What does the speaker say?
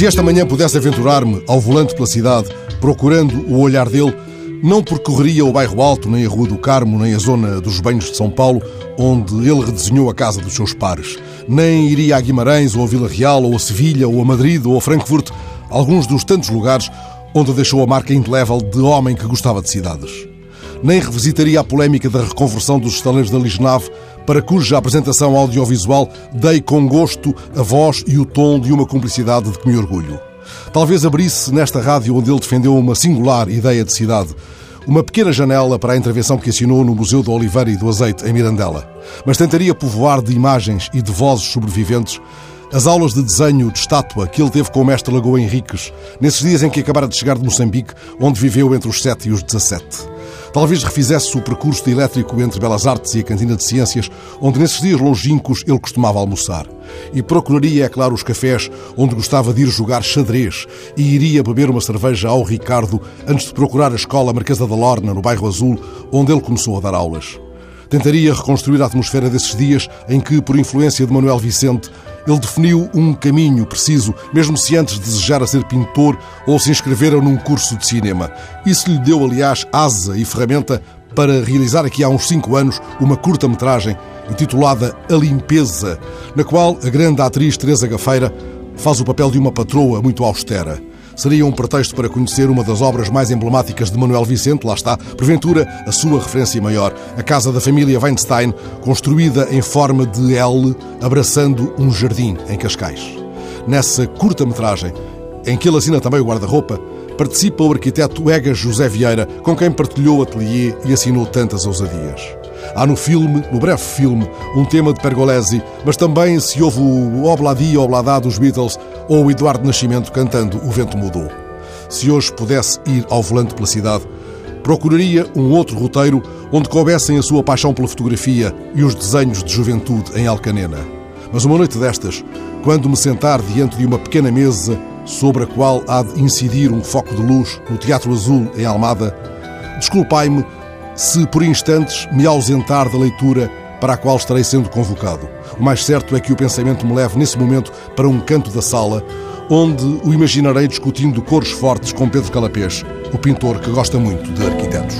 Se esta manhã pudesse aventurar-me ao volante pela cidade, procurando o olhar dele, não percorreria o bairro Alto, nem a Rua do Carmo, nem a zona dos Banhos de São Paulo, onde ele redesenhou a casa dos seus pares. Nem iria a Guimarães, ou a Vila Real, ou a Sevilha, ou a Madrid, ou a Frankfurt, alguns dos tantos lugares onde deixou a marca indelével de homem que gostava de cidades. Nem revisitaria a polémica da reconversão dos estaleiros da Lisnave, para cuja apresentação audiovisual dei com gosto a voz e o tom de uma cumplicidade de que me orgulho. Talvez abrisse nesta rádio onde ele defendeu uma singular ideia de cidade, uma pequena janela para a intervenção que assinou no Museu do Oliveira e do Azeite, em Mirandela. Mas tentaria povoar de imagens e de vozes sobreviventes as aulas de desenho de estátua que ele teve com o mestre Lagoa Henriques, nesses dias em que acabara de chegar de Moçambique, onde viveu entre os 7 e os 17. Talvez refizesse o percurso de elétrico entre Belas Artes e a Cantina de Ciências, onde nesses dias longínquos ele costumava almoçar. E procuraria, é claro, os cafés onde gostava de ir jogar xadrez e iria beber uma cerveja ao Ricardo antes de procurar a escola Marquesa da Lorna, no bairro Azul, onde ele começou a dar aulas. Tentaria reconstruir a atmosfera desses dias em que, por influência de Manuel Vicente, ele definiu um caminho preciso, mesmo se antes desejara ser pintor ou se inscrevera num curso de cinema. Isso lhe deu, aliás, asa e ferramenta para realizar aqui há uns cinco anos uma curta-metragem intitulada A Limpeza, na qual a grande atriz Teresa Gafeira faz o papel de uma patroa muito austera seria um pretexto para conhecer uma das obras mais emblemáticas de Manuel Vicente, lá está, porventura, a sua referência maior, a casa da família Weinstein, construída em forma de L, abraçando um jardim em Cascais. Nessa curta-metragem, em que ele assina também o guarda-roupa, participa o arquiteto Egas José Vieira, com quem partilhou o ateliê e assinou tantas ousadias. Há no filme, no breve filme, um tema de Pergolesi, mas também se ouve o Obladi Obladá dos Beatles ou o Eduardo Nascimento cantando O Vento Mudou. Se hoje pudesse ir ao volante pela cidade, procuraria um outro roteiro onde coubessem a sua paixão pela fotografia e os desenhos de juventude em Alcanena. Mas uma noite destas, quando me sentar diante de uma pequena mesa sobre a qual há de incidir um foco de luz no Teatro Azul em Almada, desculpai-me se por instantes me ausentar da leitura para a qual estarei sendo convocado. O mais certo é que o pensamento me leve nesse momento para um canto da sala, onde o imaginarei discutindo cores fortes com Pedro Calapés, o pintor que gosta muito de arquitetos.